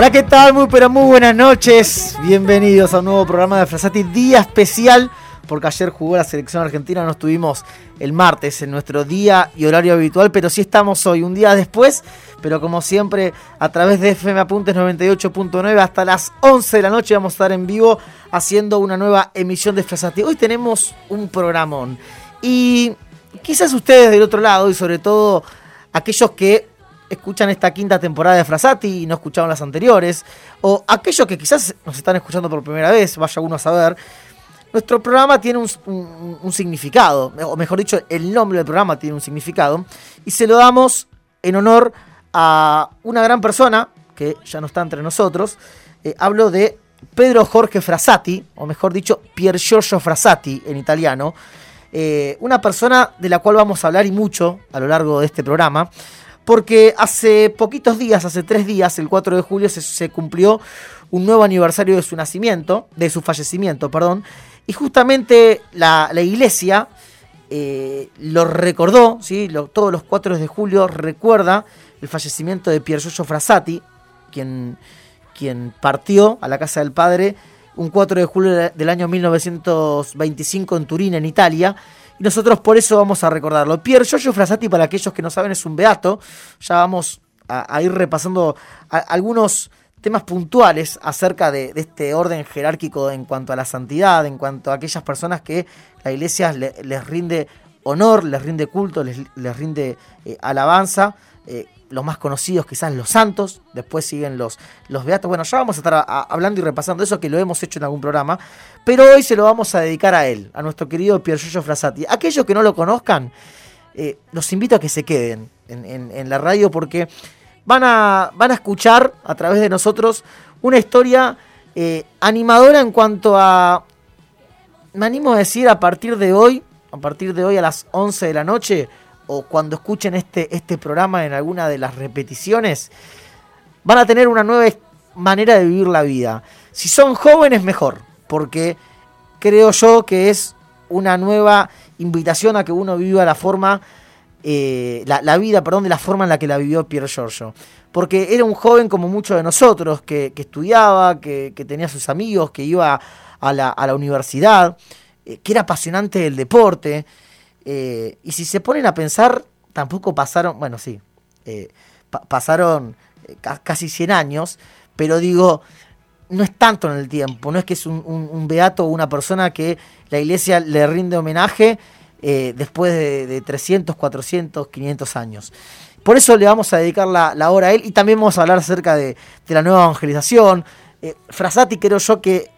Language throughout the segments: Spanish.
Hola, ¿qué tal? Muy pero muy buenas noches. Bienvenidos a un nuevo programa de Frasati, día especial, porque ayer jugó la selección argentina, no estuvimos el martes en nuestro día y horario habitual, pero sí estamos hoy, un día después, pero como siempre, a través de FM Apuntes 98.9 hasta las 11 de la noche vamos a estar en vivo haciendo una nueva emisión de Frasati. Hoy tenemos un programón y quizás ustedes del otro lado y sobre todo aquellos que escuchan esta quinta temporada de Frasati y no escucharon las anteriores, o aquellos que quizás nos están escuchando por primera vez, vaya uno a saber, nuestro programa tiene un, significado, o mejor dicho, el nombre del programa tiene un significado, y se lo damos en honor a una gran persona, que ya no está entre nosotros, Eh, hablo de Pedro Jorge Frassati, o mejor dicho, Pier Giorgio Frassati en italiano, eh, una persona de la cual vamos a hablar y mucho a lo largo de este programa, porque hace poquitos días, hace tres días, el 4 de julio, se, cumplió un nuevo aniversario de su nacimiento, de su fallecimiento, perdón, y justamente la, iglesia eh, lo recordó, ¿sí? Lo- todos los 4 de julio recuerda el fallecimiento de Pier Giorgio quien, quien partió a la casa del padre un 4 de julio de- del año 1925 en Turín, en Italia. Y nosotros por eso vamos a recordarlo. Pier Giorgio Frassati, para aquellos que no saben, es un beato. Ya vamos a, ir repasando algunos temas puntuales acerca de, este orden jerárquico en cuanto a la santidad, en cuanto a aquellas personas que la iglesia le- les rinde honor, les rinde culto, les, les rinde eh, alabanza. Eh, los más conocidos quizás los santos, después siguen los, los beatos. Bueno, ya vamos a estar hablando y repasando eso que lo hemos hecho en algún programa, pero hoy se lo vamos a dedicar a él, a nuestro querido Pier Giorgio Frassati. Aquellos que no lo conozcan, eh, los invito a que se queden en, en- en la radio porque van a, van a escuchar a través de nosotros una historia eh, animadora en cuanto a, me animo a decir, a partir de hoy, a partir de hoy a las 11 de la noche, o cuando escuchen este, este programa en alguna de las repeticiones, van a tener una nueva manera de vivir la vida. Si son jóvenes, mejor, porque creo yo que es una nueva invitación a que uno viva la forma, eh, la, vida, perdón, de la forma en la que la vivió Pier Giorgio. Porque era un joven como muchos de nosotros, que, que estudiaba, que, que tenía sus amigos, que iba a la, a la universidad, eh, que era apasionante del deporte. Eh, y si se ponen a pensar, tampoco pasaron, bueno, sí, eh, pa- pasaron eh, ca- casi 100 años, pero digo, no es tanto en el tiempo, no es que es un, beato o una persona que la iglesia le rinde homenaje después de, de 300, 400, 500 años. Por eso le vamos a dedicar la, la hora a él y también vamos a hablar acerca de, de la nueva evangelización. Eh, Frassati creo yo que,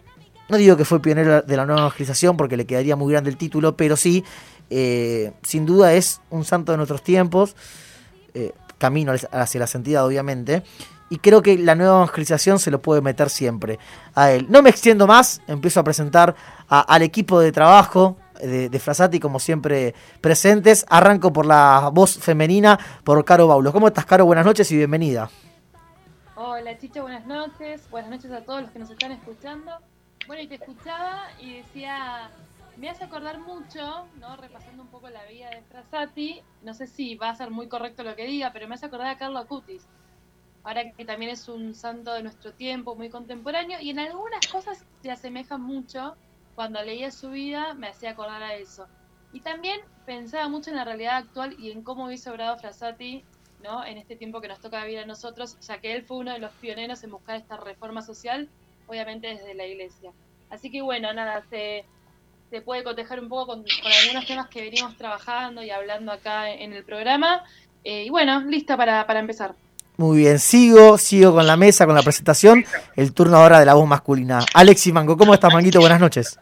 no digo que fue pionero de la nueva evangelización porque le quedaría muy grande el título, pero sí, eh, sin duda es un santo de nuestros tiempos, eh, camino hacia la santidad obviamente, y creo que la nueva evangelización se lo puede meter siempre a él. No me extiendo más, empiezo a presentar al equipo de trabajo de, de Frassati, como siempre presentes. Arranco por la voz femenina, por Caro Baulo. ¿Cómo estás, Caro? Buenas noches y bienvenida. Hola Chicho, buenas noches. Buenas noches a todos los que nos están escuchando. Bueno, y te escuchaba y decía, me hace acordar mucho, ¿no? Repasando un poco la vida de Frassati. No sé si va a ser muy correcto lo que diga, pero me hace acordar a Carlo Acutis. Ahora que también es un santo de nuestro tiempo, muy contemporáneo, y en algunas cosas se asemejan mucho. Cuando leía su vida me hacía acordar a eso. Y también pensaba mucho en la realidad actual y en cómo hubiese obrado Frassati ¿no? en este tiempo que nos toca vivir a nosotros, ya que él fue uno de los pioneros en buscar esta reforma social, obviamente desde la iglesia. Así que bueno, nada, se, se puede cotejar un poco con, con algunos temas que venimos trabajando y hablando acá en el programa. Eh, y bueno, lista para, para empezar. Muy bien, sigo, sigo con la mesa, con la presentación. El turno ahora de la voz masculina. Alexis Mango, ¿cómo estás, Manguito? Buenas noches.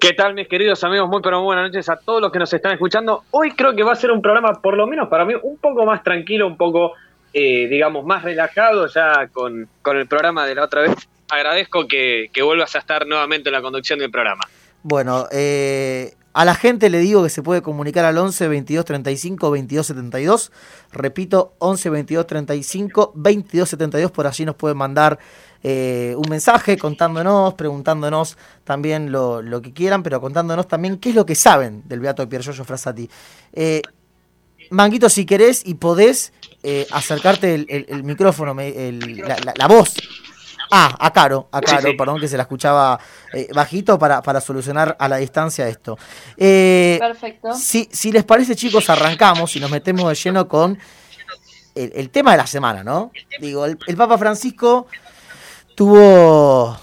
¿Qué tal, mis queridos amigos? Muy pero muy buenas noches a todos los que nos están escuchando. Hoy creo que va a ser un programa, por lo menos para mí, un poco más tranquilo, un poco, eh, digamos, más relajado ya con, con el programa de la otra vez. Agradezco que, vuelvas a estar nuevamente en la conducción del programa. Bueno, eh, a la gente le digo que se puede comunicar al 11 22 35 22 72. Repito, 11 22 35 22 72. Por allí nos pueden mandar eh, un mensaje contándonos, preguntándonos también lo, que quieran, pero contándonos también qué es lo que saben del Beato de Pier Giorgio Frassati. Eh, Manguito, si querés y podés, eh, acercarte el, micrófono, la, voz. Ah, a Caro, a Caro, perdón, que se la escuchaba eh, bajito para, para solucionar a la distancia esto. Eh, Perfecto. Si, si les parece, chicos, arrancamos y nos metemos de lleno con el, tema de la semana, ¿no? Digo, el, Papa Francisco tuvo,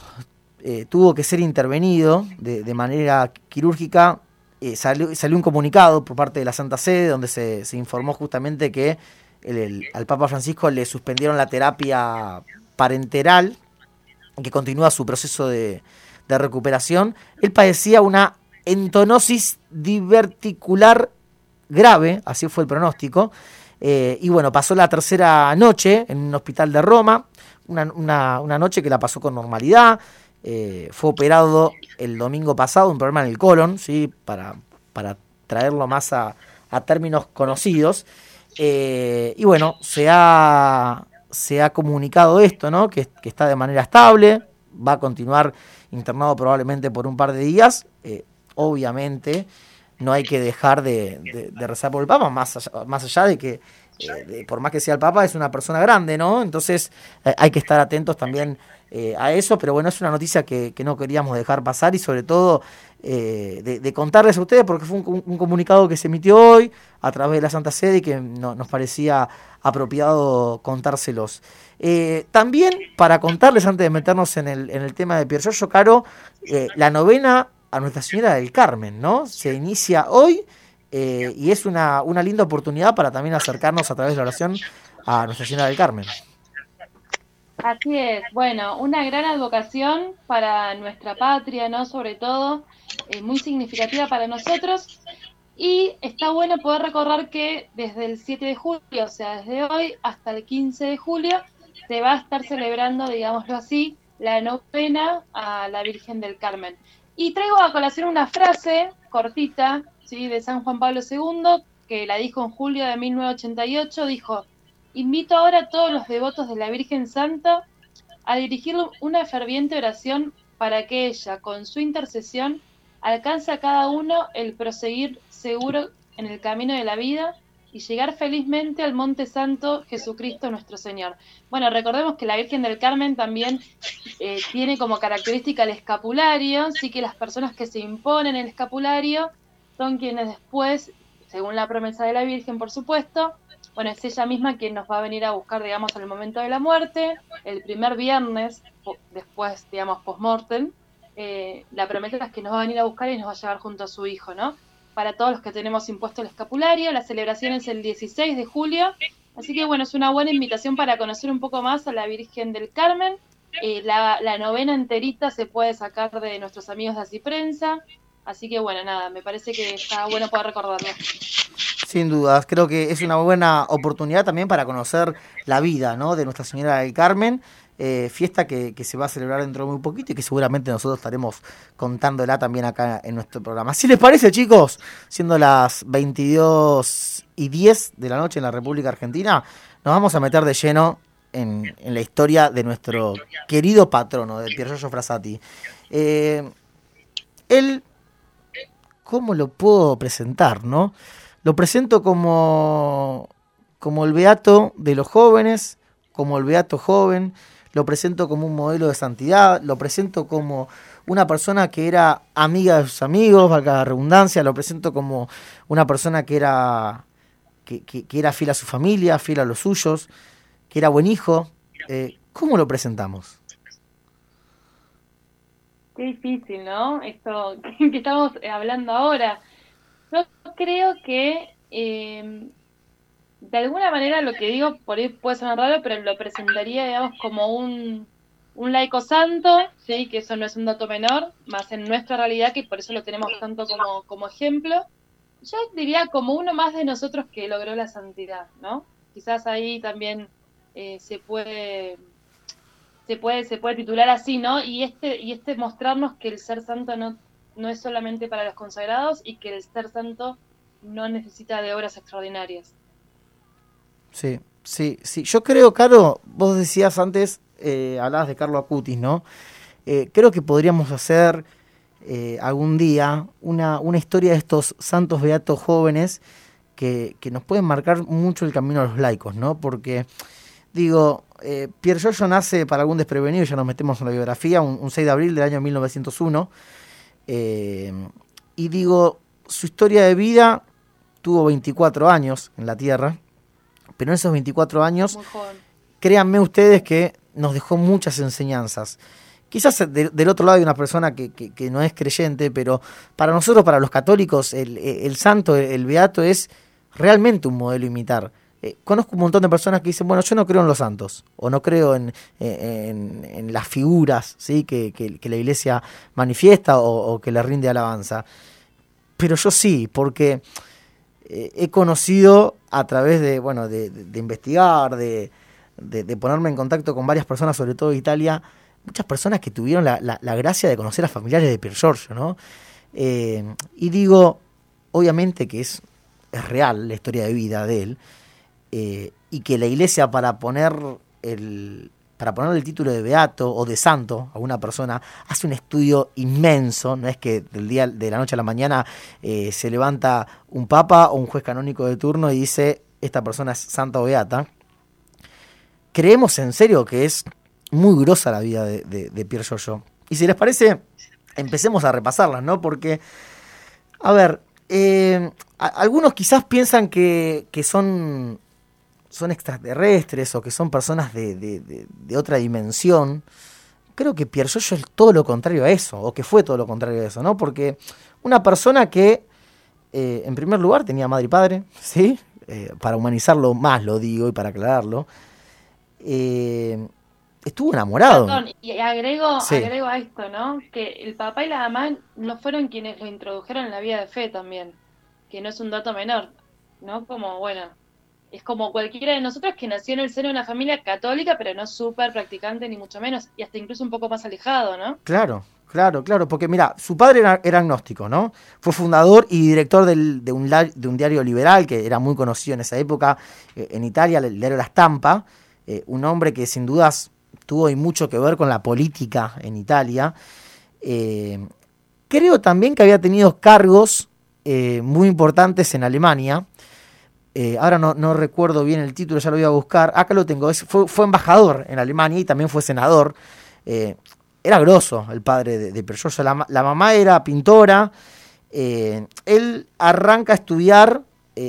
tuvo que ser intervenido de, de manera quirúrgica eh, salió, un comunicado por parte de la Santa Sede donde se, informó justamente que al Papa Francisco le suspendieron la terapia parenteral, que continúa su proceso de, recuperación. Él padecía una entonosis diverticular grave, así fue el pronóstico. Eh, y bueno, pasó la tercera noche en un hospital de Roma, una, una noche que la pasó con normalidad. Eh, fue operado el domingo pasado, un problema en el colon, ¿sí? para, para traerlo más a, términos conocidos. Eh, y bueno, se ha, se ha comunicado esto, ¿no? Que, está de manera estable, va a continuar internado probablemente por un par de días. Eh, obviamente, no hay que dejar de, rezar por el Papa, más allá, más allá de que, por más que sea el Papa, es una persona grande, ¿no? Entonces hay que estar atentos también eh, a eso, pero bueno, es una noticia que, no queríamos dejar pasar y sobre todo eh, de, contarles a ustedes porque fue un, comunicado que se emitió hoy a través de la Santa Sede y que nos parecía apropiado contárselos. Eh, también para contarles, antes de meternos en el, en el tema de Pier Giorgio Caro, la novena a Nuestra Señora del Carmen, ¿no? Se inicia hoy y es una, una linda oportunidad para también acercarnos a través de la oración a Nuestra Señora del Carmen. Así es, bueno, una gran advocación para nuestra patria, ¿no? Sobre todo, eh, muy significativa para nosotros. Y está bueno poder recordar que desde el 7 de julio, o sea, desde hoy hasta el 15 de julio, se va a estar celebrando, digámoslo así, la novena a la Virgen del Carmen. Y traigo a colación una frase cortita, ¿sí? De San Juan Pablo II, que la dijo en julio de 1988, dijo, Invito ahora a todos los devotos de la Virgen Santa a dirigir una ferviente oración para que ella, con su intercesión, alcance a cada uno el proseguir seguro en el camino de la vida y llegar felizmente al Monte Santo Jesucristo nuestro Señor. Bueno, recordemos que la Virgen del Carmen también eh, tiene como característica el escapulario, sí que las personas que se imponen el escapulario son quienes después, según la promesa de la Virgen, por supuesto, bueno, es ella misma quien nos va a venir a buscar, digamos, al momento de la muerte, el primer viernes, después, digamos, post-mortem. Eh, la promesa es que nos va a venir a buscar y nos va a llevar junto a su hijo, ¿no? Para todos los que tenemos impuesto el escapulario, la celebración es el 16 de julio, así que bueno, es una buena invitación para conocer un poco más a la Virgen del Carmen. Eh, la, novena enterita se puede sacar de nuestros amigos de Así Prensa, así que bueno, nada, me parece que está bueno poder recordarlo. Sin dudas, creo que es una buena oportunidad también para conocer la vida ¿no? de Nuestra Señora del Carmen, eh, fiesta que, se va a celebrar dentro de muy poquito y que seguramente nosotros estaremos contándola también acá en nuestro programa. Si les parece, chicos, siendo las 22 y 10 de la noche en la República Argentina, nos vamos a meter de lleno en, la historia de nuestro querido patrono, de Pier Giorgio Frassati. Eh, él, ¿cómo lo puedo presentar, no? Lo presento como, como el beato de los jóvenes, como el beato joven, lo presento como un modelo de santidad, lo presento como una persona que era amiga de sus amigos, valga la redundancia, lo presento como una persona que era, que, era fiel a su familia, fiel a los suyos, que era buen hijo. Eh, ¿Cómo lo presentamos? Qué difícil, ¿no? Esto que estamos hablando ahora. Yo creo que eh, de alguna manera lo que digo por ahí puede sonar raro, pero lo presentaría, digamos, como un, un laico santo, sí, que eso no es un dato menor, más en nuestra realidad, que por eso lo tenemos tanto como, como ejemplo. Yo diría como uno más de nosotros que logró la santidad, ¿no? Quizás ahí también eh, se puede se puede se puede titular así, ¿no? Y este y este mostrarnos que el ser santo no no es solamente para los consagrados y que el ser santo no necesita de obras extraordinarias. Sí, sí, sí. Yo creo, Caro, vos decías antes, eh, hablabas de Carlo Acutis, ¿no? Eh, creo que podríamos hacer eh, algún día una, una historia de estos santos beatos jóvenes que, que nos pueden marcar mucho el camino a los laicos, ¿no? Porque, digo, eh, Pierre Giorgio nace para algún desprevenido, ya nos metemos en la biografía, un, un 6 de abril del año 1901. eh, y digo, su historia de vida tuvo 24 años en la Tierra, pero en esos 24 años créanme ustedes que nos dejó muchas enseñanzas. Quizás de- del otro lado hay una persona que, que- que no es creyente, pero para nosotros, para los católicos, el, el santo, el, el beato es realmente un modelo imitar. Eh, conozco un montón de personas que dicen, bueno, yo no creo en los santos, o no creo en, eh, en- en las figuras ¿sí? que, que- que la iglesia manifiesta o, o que le rinde alabanza. Pero yo sí, porque he conocido a través de, bueno, de, de- investigar, de, de- ponerme en contacto con varias personas, sobre todo de Italia, muchas personas que tuvieron la, la- la gracia de conocer a familiares de Pier Giorgio, ¿no? Eh, y digo, obviamente que es, es real la historia de vida de él, eh, y que la iglesia para poner el para poner el título de beato o de santo a una persona hace un estudio inmenso, no es que del día de la noche a la mañana eh, se levanta un papa o un juez canónico de turno y dice esta persona es santa o beata. Creemos en serio que es muy grosa la vida de, de, de Pier Giorgio. Y si les parece, empecemos a repasarlas, ¿no? Porque, a ver, eh, algunos quizás piensan que son, son extraterrestres o que son personas de, de- de- de otra dimensión. Creo que Pier Giorgio es todo lo contrario a eso, o que fue todo lo contrario a eso, ¿no? Porque una persona que, eh, en primer lugar, tenía madre y padre, ¿sí? Eh, para humanizarlo más, lo digo, y para aclararlo. eh, estuvo enamorado. Perdón, y agrego, Sí. agrego a esto, ¿no? Que el papá y la mamá no fueron quienes lo introdujeron en la vida de fe también, que no es un dato menor, ¿no? Como, bueno, es como cualquiera de nosotros que nació en el seno de una familia católica, pero no súper practicante ni mucho menos, y hasta incluso un poco más alejado, ¿no? Claro, claro, claro, porque mira, su padre era, era agnóstico, ¿no? Fue fundador y director de, un, de un diario liberal que era muy conocido en esa época eh, en Italia, el diario La Stampa, eh, un hombre que sin dudas tuvo y mucho que ver con la política en Italia. Eh, creo también que había tenido cargos muy importantes en Alemania. Eh, ahora no, recuerdo bien el título, ya lo voy a buscar. Acá lo tengo. Fue, embajador en Alemania y también fue senador. Eh, era grosso el padre de, de. La, ma- la mamá era pintora. Eh, él arranca a estudiar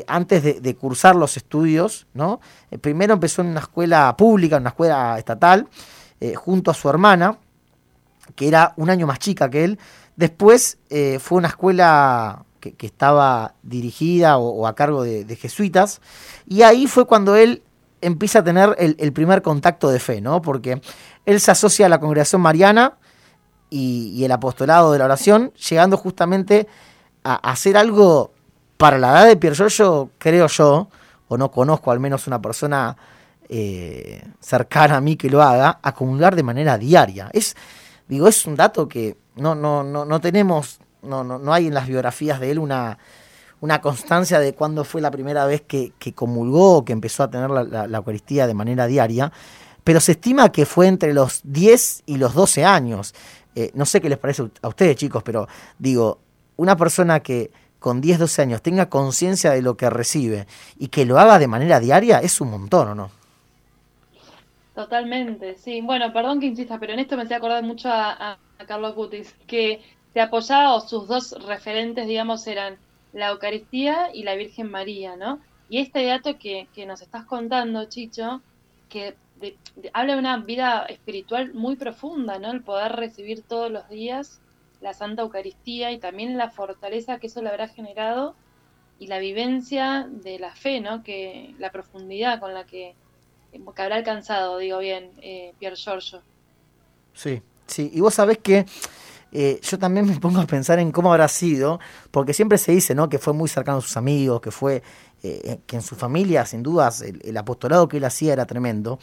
antes de, de cursar los estudios. ¿no? Primero empezó en una escuela pública, en una escuela estatal, junto a su hermana, que era un año más chica que él. Después fue a una escuela que, estaba dirigida o, a cargo de, jesuitas. Y ahí fue cuando él empieza a tener el, primer contacto de fe, ¿no? Porque él se asocia a la congregación mariana y, el apostolado de la oración, llegando justamente a, hacer algo para la edad de Pier Giorgio, creo yo, o no conozco al menos una persona eh, cercana a mí que lo haga, a comulgar de manera diaria. Es, digo, es un dato que no, no, no, no tenemos, no, no, no hay en las biografías de él una, una constancia de cuándo fue la primera vez que, que comulgó o que empezó a tener la, la- Eucaristía de manera diaria, pero se estima que fue entre los 10 y los 12 años. Eh, no sé qué les parece a ustedes, chicos, pero digo, una persona que con 10, 12 años tenga conciencia de lo que recibe y que lo haga de manera diaria es un montón, ¿o no? Totalmente, sí. Bueno, perdón que insista, pero en esto me hace acordar mucho a Carlos Cutis, que se apoyaba, o sus dos referentes, digamos, eran la Eucaristía y la Virgen María, ¿no? Y este dato que, que nos estás contando, Chicho, que habla de una vida espiritual muy profunda, ¿no? El poder recibir todos los días la Santa Eucaristía y también la fortaleza que eso le habrá generado y la vivencia de la fe, ¿no? Que la profundidad con la que que habrá alcanzado, digo bien, eh, Pier Giorgio. Sí, sí. Y vos sabés que eh, yo también me pongo a pensar en cómo habrá sido, porque siempre se dice, ¿no? Que fue muy cercano a sus amigos, que fue, eh, que en su familia, sin dudas, el, apostolado que él hacía era tremendo.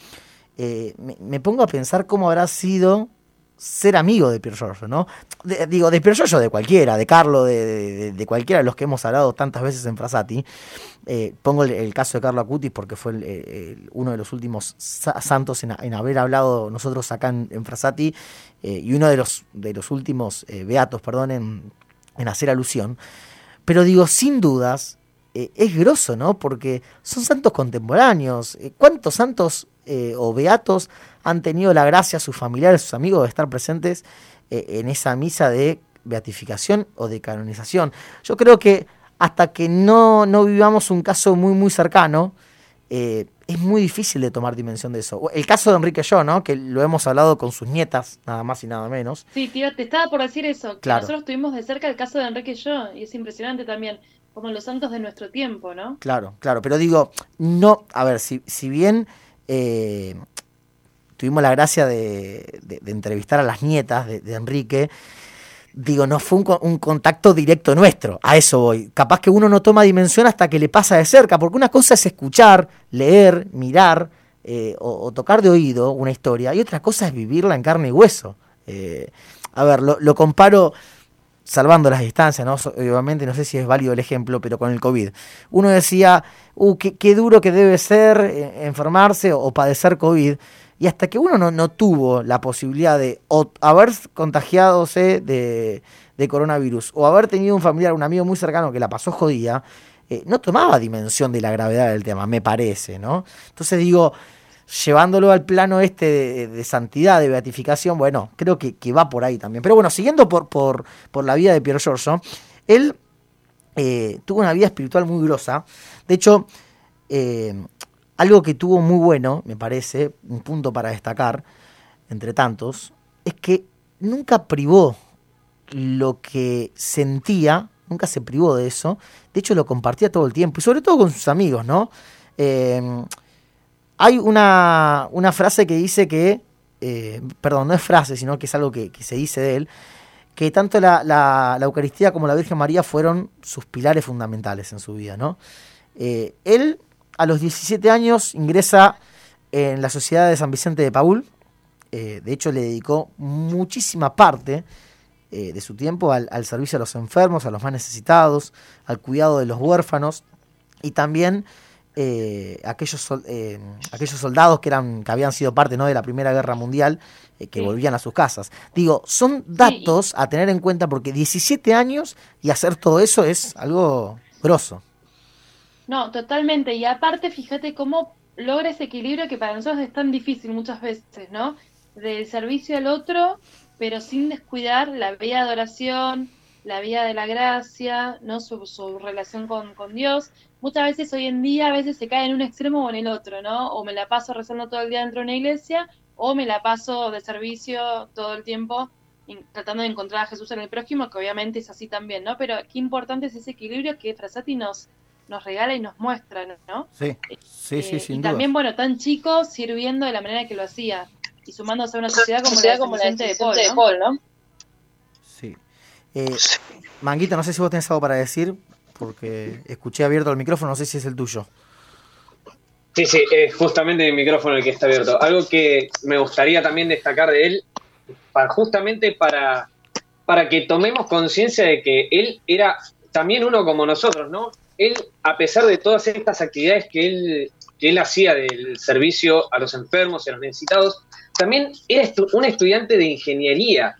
Eh, me, me pongo a pensar cómo habrá sido ser amigo de Pier Giorgio, ¿no? Digo, de Pier Giorgio, de cualquiera, de Carlo, de, cualquiera de los que hemos hablado tantas veces en Frasati. Eh, pongo el, caso de Carlo Acutis porque fue uno de los últimos sa- santos en, haber hablado nosotros acá en, en Frasati eh, y uno de los, de los últimos eh, beatos, perdón, en, hacer alusión. Pero digo, sin dudas, es grosso, ¿no? Porque son santos contemporáneos. ¿Cuántos santos eh, o beatos han tenido la gracia, sus familiares, sus amigos, de estar presentes en esa misa de beatificación o de canonización? Yo creo que hasta que no, no vivamos un caso muy, muy cercano, es muy difícil de tomar dimensión de eso. El caso de Enrique Yo, ¿no? Que lo hemos hablado con sus nietas, nada más y nada menos. Sí, tío, te estaba por decir eso. Claro. Nosotros tuvimos de cerca el caso de Enrique Yo y es impresionante también como los santos de nuestro tiempo, ¿no? Claro, claro, pero digo, no, a ver, si, si bien eh, tuvimos la gracia de, entrevistar a las nietas de, Enrique, digo, no fue un, contacto directo nuestro, a eso voy. Capaz que uno no toma dimensión hasta que le pasa de cerca, porque una cosa es escuchar, leer, mirar eh, o, tocar de oído una historia, y otra cosa es vivirla en carne y hueso. Eh, a ver, lo comparo salvando las distancias, ¿no? obviamente no sé si es válido el ejemplo, pero con el COVID. Uno decía, uh, qué, duro que debe ser eh, enfermarse o, padecer COVID, y hasta que uno no, tuvo la posibilidad de haber contagiadose de, de, coronavirus o haber tenido un familiar, un amigo muy cercano que la pasó jodida, eh, no tomaba dimensión de la gravedad del tema, me parece, ¿no? Entonces digo, llevándolo al plano este de, santidad, de beatificación, bueno, creo que, va por ahí también. Pero bueno, siguiendo por, por, por la vida de Piero Giorgio, él eh, tuvo una vida espiritual muy grosa. De hecho, eh, algo que tuvo muy bueno, me parece, un punto para destacar, entre tantos, es que nunca privó lo que sentía, nunca se privó de eso, de hecho lo compartía todo el tiempo, y sobre todo con sus amigos, ¿no? Eh, hay una, frase que dice que, eh, perdón, no es frase, sino que es algo que, se dice de él, que tanto la, Eucaristía como la Virgen María fueron sus pilares fundamentales en su vida, ¿no? Eh, él, a los 17 años, ingresa en la Sociedad de San Vicente de Paul, eh, de hecho le dedicó muchísima parte de su tiempo al, al, servicio a los enfermos, a los más necesitados, al cuidado de los huérfanos y también eh, aquellos, eh, aquellos soldados que, eran, que habían sido parte ¿no? de la Primera Guerra Mundial, eh, que volvían a sus casas. Digo, son datos a tener en cuenta porque 17 años y hacer todo eso es algo grosso. No, totalmente. Y aparte, fíjate cómo logra ese equilibrio que para nosotros es tan difícil muchas veces, ¿no? Del servicio al otro, pero sin descuidar la vía de adoración, la vía de la gracia, ¿no? Su, su relación con, con Dios muchas veces hoy en día a veces se cae en un extremo o en el otro, ¿no? O me la paso rezando todo el día dentro de una iglesia, o me la paso de servicio todo el tiempo tratando de encontrar a Jesús en el prójimo, que obviamente es así también, ¿no? Pero qué importante es ese equilibrio que Frasati nos, nos regala y nos muestra, ¿no? Sí, sí, sí, eh, sin y también, bueno, tan chico, sirviendo de la manera que lo hacía y sumándose a una sociedad como, la, como la de Paul, ¿no? Sí. Eh, Manguito, no sé si vos tenés algo para decir porque escuché abierto el micrófono, no sé si es el tuyo. Sí, sí, es justamente el micrófono el que está abierto. Algo que me gustaría también destacar de él, para, justamente para, para que tomemos conciencia de que él era también uno como nosotros, ¿no? Él, a pesar de todas estas actividades que él, que él hacía del servicio a los enfermos y a los necesitados, también era un estudiante de ingeniería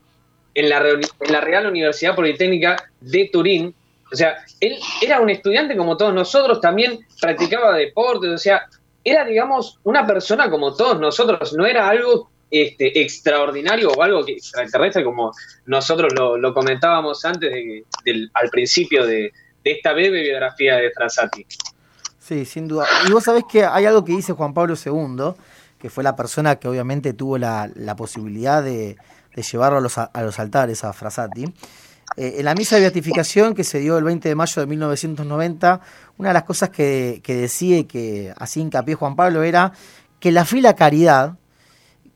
en la, en la Real Universidad Politécnica de Turín, o sea, él era un estudiante como todos nosotros, también practicaba deportes, o sea, era, digamos, una persona como todos nosotros, no era algo este, extraordinario o algo que extraterrestre como nosotros lo, comentábamos antes del, al principio de, esta breve biografía de Fransati. Sí, sin duda. Y vos sabés que hay algo que dice Juan Pablo II, que fue la persona que obviamente tuvo la, posibilidad de, llevarlo a los, a los altares a Frassati, eh, en la misa de beatificación que se dio el 20 de mayo de 1990, una de las cosas que, decía y que hacía hincapié Juan Pablo era que la fe y la caridad,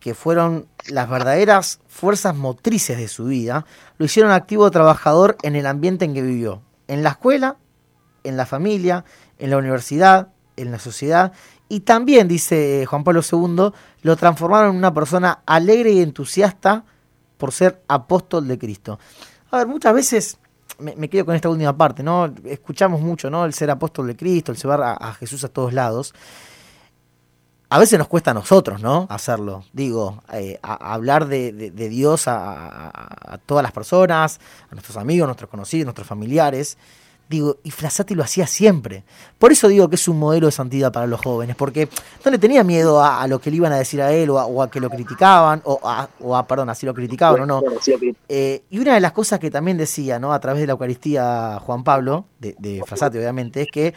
que fueron las verdaderas fuerzas motrices de su vida, lo hicieron activo trabajador en el ambiente en que vivió, en la escuela, en la familia, en la universidad, en la sociedad, y también, dice Juan Pablo II, lo transformaron en una persona alegre y entusiasta por ser apóstol de Cristo. A ver, muchas veces me, quedo con esta última parte, ¿no? Escuchamos mucho, ¿no? El ser apóstol de Cristo, el llevar a, Jesús a todos lados. A veces nos cuesta a nosotros, ¿no? Hacerlo. Digo, eh, hablar de, Dios a, todas las personas, a nuestros amigos, nuestros conocidos, nuestros familiares. Digo, y Frassati lo hacía siempre. Por eso digo que es un modelo de santidad para los jóvenes, porque no le tenía miedo a, lo que le iban a decir a él o a, que lo criticaban, o a, o a, perdón, así lo criticaban o no. Eh, y una de las cosas que también decía, ¿no? A través de la Eucaristía Juan Pablo, de, de Frassati obviamente, es que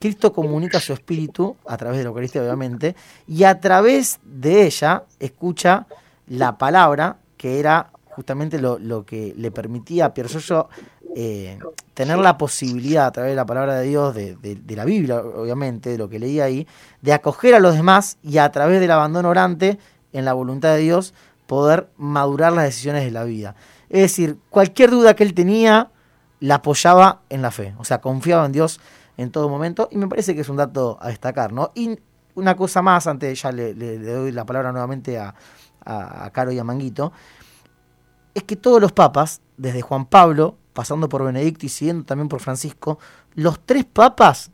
Cristo comunica su espíritu a través de la Eucaristía, obviamente, y a través de ella escucha la palabra, que era justamente lo, lo que le permitía a Pierre eh, tener la posibilidad a través de la palabra de Dios, de, la Biblia, obviamente, de lo que leía ahí, de acoger a los demás y a través del abandono orante en la voluntad de Dios poder madurar las decisiones de la vida. Es decir, cualquier duda que él tenía la apoyaba en la fe, o sea, confiaba en Dios en todo momento y me parece que es un dato a destacar, ¿no? Y una cosa más, antes ya le, doy la palabra nuevamente a, a, a Caro y a Manguito, es que todos los papas, desde Juan Pablo pasando por Benedicto y siguiendo también por Francisco, los tres papas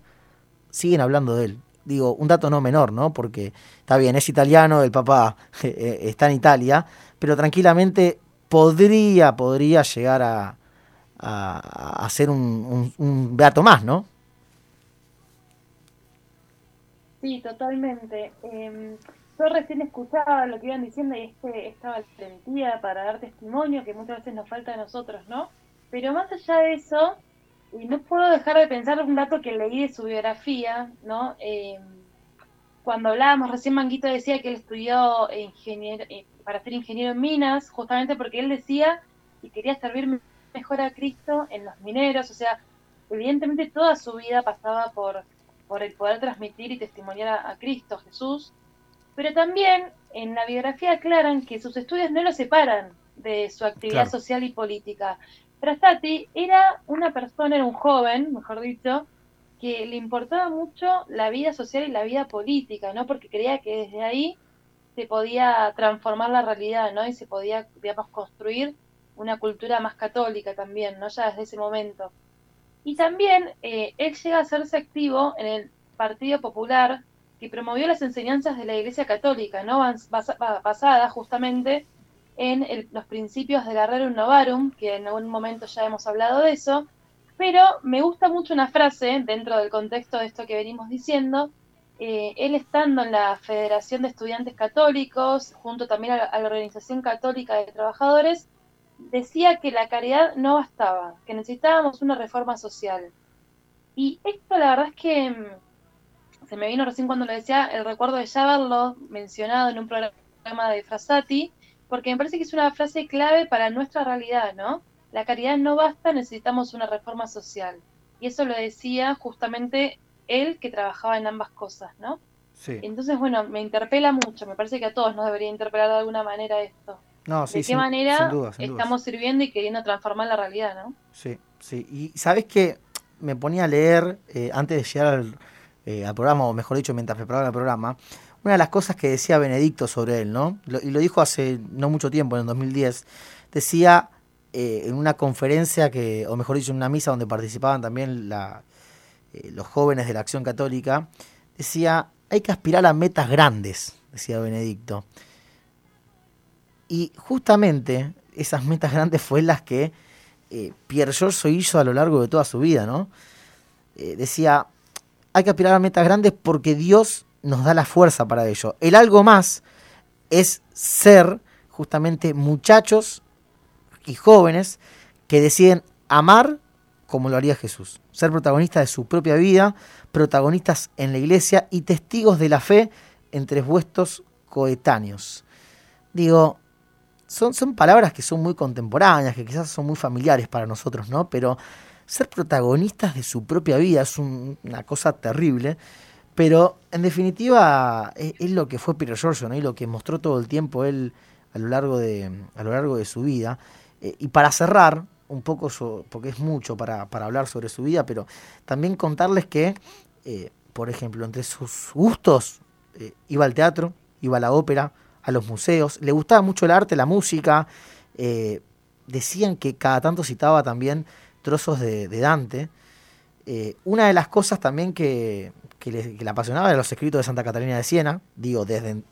siguen hablando de él. Digo, un dato no menor, ¿no? Porque está bien, es italiano, el papa eh, eh, está en Italia, pero tranquilamente podría, podría llegar a, a, ser un, un, beato más, ¿no? Sí, totalmente. Em, yo recién escuchaba lo que iban diciendo y este estaba valentía para dar testimonio que muchas veces nos falta a nosotros, ¿no? Pero más allá de eso, y no puedo dejar de pensar un dato que leí de su biografía, ¿no? Eh, cuando hablábamos, recién Manguito decía que él estudió ingeniero, eh, para ser ingeniero en minas, justamente porque él decía y quería servir mejor a Cristo en los mineros, o sea, evidentemente toda su vida pasaba por, por el poder transmitir y testimoniar a, a Cristo, Jesús, pero también en la biografía aclaran que sus estudios no lo separan de su actividad social y política. Frasati era una persona, era un joven, mejor dicho, que le importaba mucho la vida social y la vida política, ¿no? Porque creía que desde ahí se podía transformar la realidad, ¿no? Y se podía, digamos, construir una cultura más católica también, ¿no? Ya desde ese momento. Y también eh, él llega a hacerse activo en el Partido Popular, que promovió las enseñanzas de la Iglesia Católica, ¿no? Basada justamente en los principios de la Rerum Novarum, que en algún momento ya hemos hablado de eso, pero me gusta mucho una frase dentro del contexto de esto que venimos diciendo. Eh, él estando en la Federación de Estudiantes Católicos, junto también a la, Organización Católica de Trabajadores, decía que la caridad no bastaba, que necesitábamos una reforma social. Y esto la verdad es que mm, se me vino recién cuando lo decía el recuerdo de ya mencionado en un programa de Frassati, porque me parece que es una frase clave para nuestra realidad, ¿no? La caridad no basta, necesitamos una reforma social. Y eso lo decía justamente él que trabajaba en ambas cosas, ¿no? Sí. Entonces, bueno, me interpela mucho, me parece que a todos nos debería interpelar de alguna manera esto. No, sí, ¿De qué manera estamos sirviendo y queriendo transformar la realidad, ¿no? Sí, sí. Y sabes que me ponía a leer eh, antes de llegar al, eh, al, programa, o mejor dicho, mientras preparaba el programa, una de las cosas que decía Benedicto sobre él, ¿no? y lo dijo hace no mucho tiempo, en el 2010, decía eh, en una conferencia que, o mejor dicho, en una misa donde participaban también eh, los jóvenes de la Acción Católica, decía, hay que aspirar a metas grandes, decía Benedicto. Y justamente esas metas grandes fue las que eh, Pierre Giorgio hizo a lo largo de toda su vida, ¿no? decía, hay que aspirar a metas grandes porque Dios nos da la fuerza para ello. El algo más es ser justamente muchachos y jóvenes que deciden amar como lo haría Jesús. Ser protagonistas de su propia vida, protagonistas en la iglesia y testigos de la fe entre vuestros coetáneos. Digo, son, son palabras que son muy contemporáneas, que quizás son muy familiares para nosotros, ¿no? Pero ser protagonistas de su propia vida es una cosa terrible pero en definitiva es, lo que fue Peter Giorgio, ¿no? y lo que mostró todo el tiempo él a lo largo de, a lo largo de su vida. Eh, y para cerrar, un poco, porque es mucho para, para, hablar sobre su vida, pero también contarles que, eh, por ejemplo, entre sus gustos, eh, iba al teatro, iba a la ópera, a los museos, le gustaba mucho el arte, la música, decían que cada tanto citaba también trozos de Dante. una de las cosas también que, que le, apasionaba de los escritos de Santa Catalina de Siena, digo, desde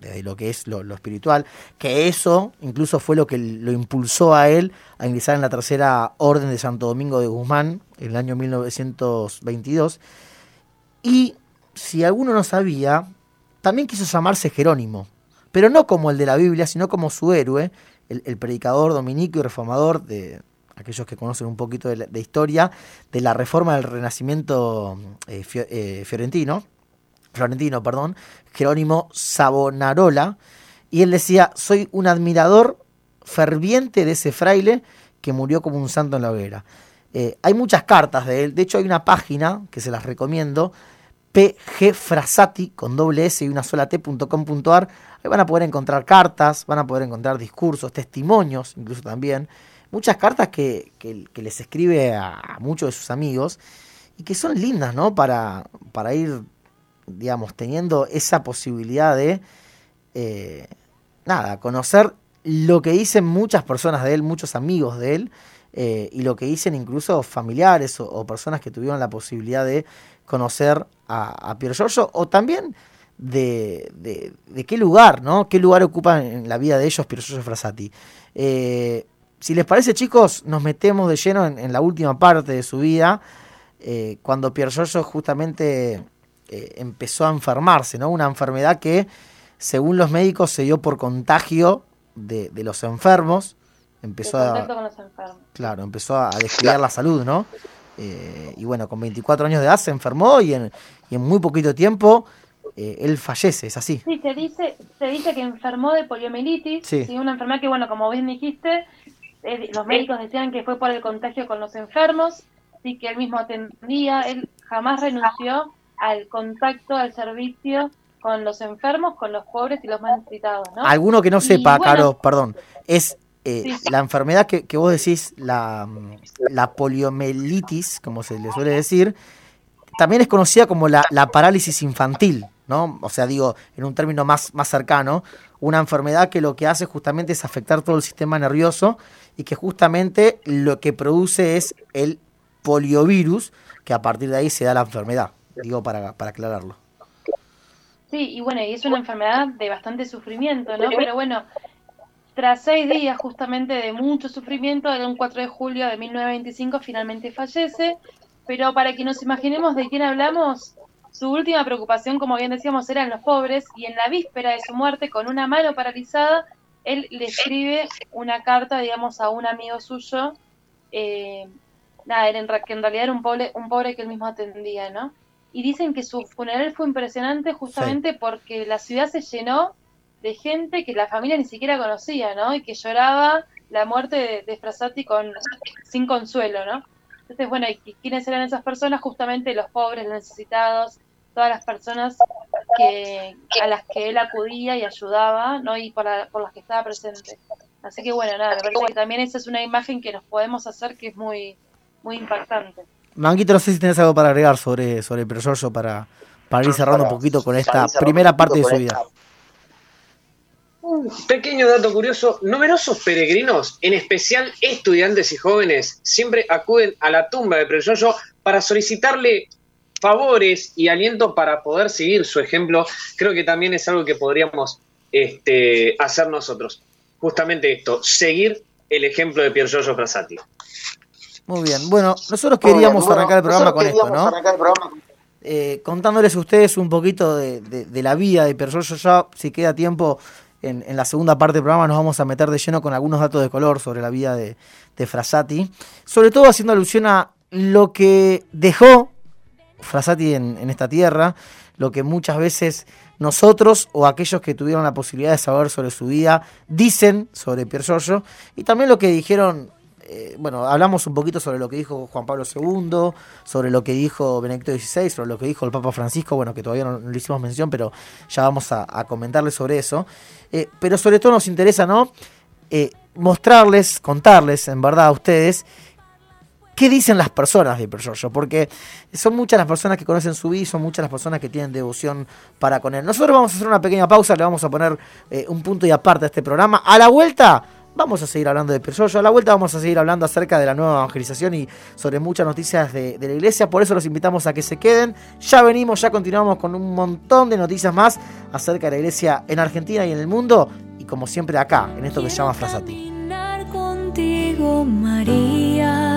desde lo que es lo, lo, espiritual, que eso incluso fue lo que lo impulsó a él a ingresar en la tercera orden de Santo Domingo de Guzmán en el año 1922. Y si alguno no sabía, también quiso llamarse Jerónimo, pero no como el de la Biblia, sino como su héroe, el, el predicador dominico y reformador de aquellos que conocen un poquito de, historia, de la reforma del renacimiento eh, eh, fiorentino, florentino, perdón, Jerónimo Savonarola, y él decía, soy un admirador ferviente de ese fraile que murió como un santo en la hoguera. Eh, hay muchas cartas de él, de hecho hay una página que se las recomiendo, pgfrasati con doble s y una sola t.com.ar, ahí van a poder encontrar cartas, van a poder encontrar discursos, testimonios, incluso también, muchas cartas que, que, les escribe a, muchos de sus amigos y que son lindas, ¿no? Para, para ir digamos, teniendo esa posibilidad de, eh, nada, conocer lo que dicen muchas personas de él, muchos amigos de él, eh, y lo que dicen incluso familiares o, personas que tuvieron la posibilidad de conocer a, a Pier Giorgio, o también de, de, de, qué lugar, ¿no? ¿Qué lugar ocupa en la vida de ellos Pier Giorgio Frassati? Eh, si les parece, chicos, nos metemos de lleno en, en la última parte de su vida, eh, cuando Pier Giorgio justamente eh, empezó a enfermarse, ¿no? Una enfermedad que, según los médicos, se dio por contagio de, de los enfermos. Empezó a, enfermos. Claro, empezó a descuidar la salud, ¿no? Eh, y bueno, con 24 años de edad se enfermó y en, y en muy poquito tiempo eh, él fallece, es así. Sí, se dice, se dice que enfermó de poliomielitis, sí. ¿sí? una enfermedad que, bueno, como bien dijiste, los médicos decían que fue por el contagio con los enfermos, sí que él mismo atendía, él jamás renunció al contacto, al servicio con los enfermos, con los pobres y los más necesitados, ¿no? Alguno que no sepa, bueno, Caro, perdón, es eh, sí. la enfermedad que, que, vos decís, la, la poliomielitis, como se le suele decir, también es conocida como la, la, parálisis infantil, ¿no? O sea, digo, en un término más, más cercano, una enfermedad que lo que hace justamente es afectar todo el sistema nervioso y que justamente lo que produce es el poliovirus, que a partir de ahí se da la enfermedad, digo, para, para aclararlo. Sí, y bueno, y es una enfermedad de bastante sufrimiento, ¿no? Pero bueno, tras seis días justamente de mucho sufrimiento, el 4 de julio de 1925 finalmente fallece, pero para que nos imaginemos de quién hablamos, su última preocupación, como bien decíamos, eran los pobres, y en la víspera de su muerte, con una mano paralizada, él le escribe una carta, digamos, a un amigo suyo, eh, nada, en, que en realidad era un pobre, un pobre que él mismo atendía, ¿no? Y dicen que su funeral fue impresionante justamente sí. porque la ciudad se llenó de gente que la familia ni siquiera conocía, ¿no? Y que lloraba la muerte de, de Frassati con, sin consuelo, ¿no? Entonces, bueno, ¿y quiénes eran esas personas? Justamente los pobres, los necesitados, todas las personas que, a las que él acudía y ayudaba, ¿no? Y por, la, por las que estaba presente. Así que, bueno, nada, me parece que también esa es una imagen que nos podemos hacer que es muy, muy impactante. Manguito, no sé si tienes algo para agregar sobre, sobre el Giorgio para, para ir cerrando un poquito con esta primera parte de su vida. Un pequeño dato curioso, numerosos peregrinos, en especial estudiantes y jóvenes, siempre acuden a la tumba de Giorgio para solicitarle favores y aliento para poder seguir su ejemplo. Creo que también es algo que podríamos este, hacer nosotros. Justamente esto, seguir el ejemplo de Pier Giorgio Frassati. Muy bien. Bueno, nosotros queríamos bueno, arrancar el programa con esto, ¿no? Eh, contándoles a ustedes un poquito de, de, de la vida de Pier Giorgio, ya si queda tiempo en, en, la segunda parte del programa nos vamos a meter de lleno con algunos datos de color sobre la vida de, de Frassati, sobre todo haciendo alusión a lo que dejó Frassati en, esta tierra, lo que muchas veces nosotros o aquellos que tuvieron la posibilidad de saber sobre su vida dicen sobre Pier Giorgio y también lo que dijeron eh, bueno, hablamos un poquito sobre lo que dijo Juan Pablo II, sobre lo que dijo Benedicto XVI, sobre lo que dijo el Papa Francisco, bueno, que todavía no, no le hicimos mención, pero ya vamos a, a comentarles sobre eso. Eh, pero sobre todo nos interesa, ¿no? Eh, mostrarles, contarles, en verdad, a ustedes, qué dicen las personas de Giorgio, porque son muchas las personas que conocen su vida, son muchas las personas que tienen devoción para con él. Nosotros vamos a hacer una pequeña pausa, le vamos a poner eh, un punto y aparte a este programa. A la vuelta vamos a seguir hablando de Peyoyo. A la vuelta vamos a seguir hablando acerca de la nueva evangelización y sobre muchas noticias de, la iglesia. Por eso los invitamos a que se queden. Ya venimos, ya continuamos con un montón de noticias más acerca de la iglesia en Argentina y en el mundo. Y como siempre acá, en esto que se llama Frasati. María.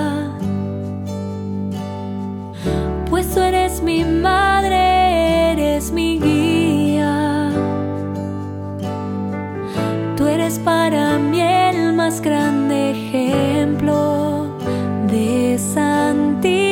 Pues tú eres mi madre, eres mi guía. Tú eres para mí el más grande ejemplo de santidad,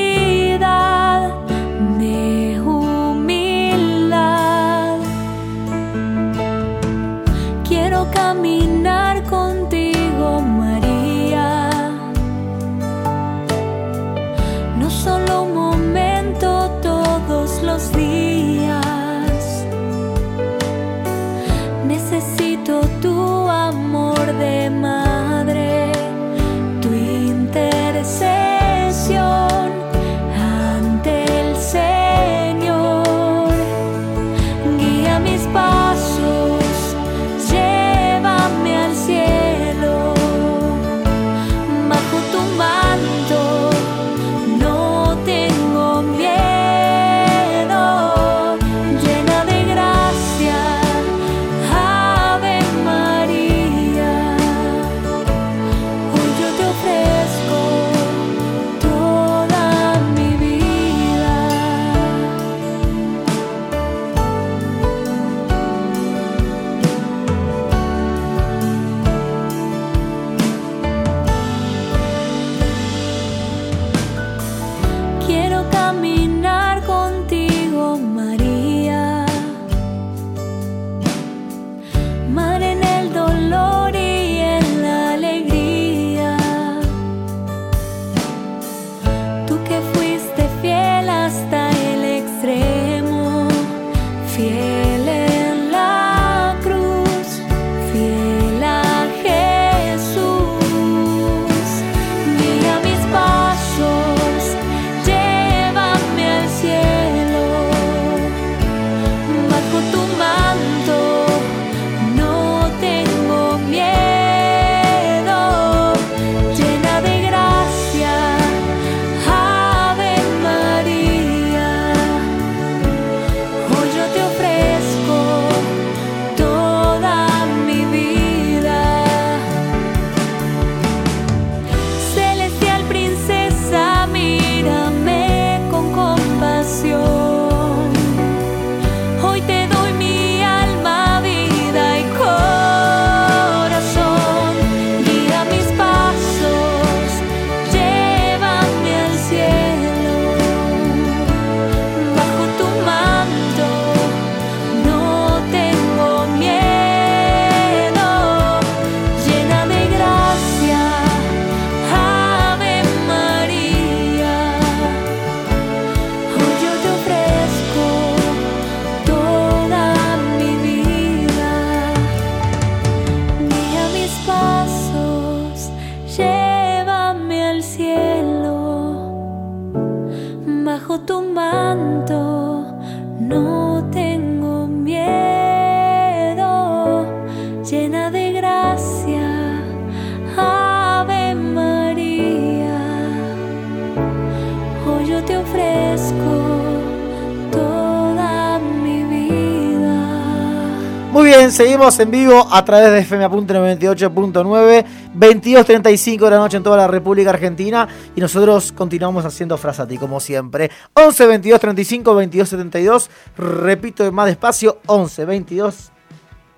seguimos en vivo a través de FM Apunte 98.9, 22.35 de la noche en toda la República Argentina y nosotros continuamos haciendo Frasati como siempre. 11 22 35 22 72, repito más despacio, 11 22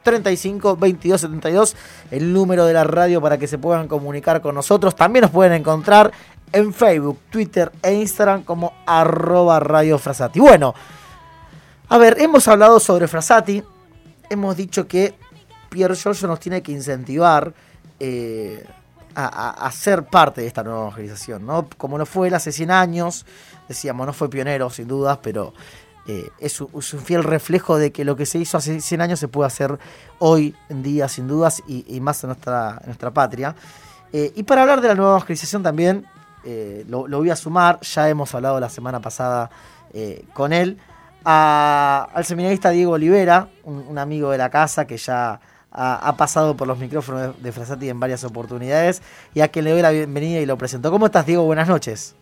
35 22 72, el número de la radio para que se puedan comunicar con nosotros. También nos pueden encontrar en Facebook, Twitter e Instagram como arroba Radio Frasati. Bueno, a ver, hemos hablado sobre Frasati, hemos dicho que Pier Giorgio nos tiene que incentivar eh, a, a- a ser parte de esta nueva evangelización, ¿no? Como no fue él hace 100 años, decíamos, no fue pionero sin dudas, pero eh, es, un, fiel reflejo de que lo que se hizo hace 100 años se puede hacer hoy en día sin dudas y, más en nuestra, en nuestra patria. Eh, y para hablar de la nueva evangelización también, lo, lo voy a sumar, ya hemos hablado la semana pasada con él, a- al seminarista Diego Olivera, un, un amigo de la casa que ya ha, pasado por los micrófonos de, Frasati en varias oportunidades y a quien le doy la bienvenida y lo presento. ¿Cómo estás, Diego? Buenas noches.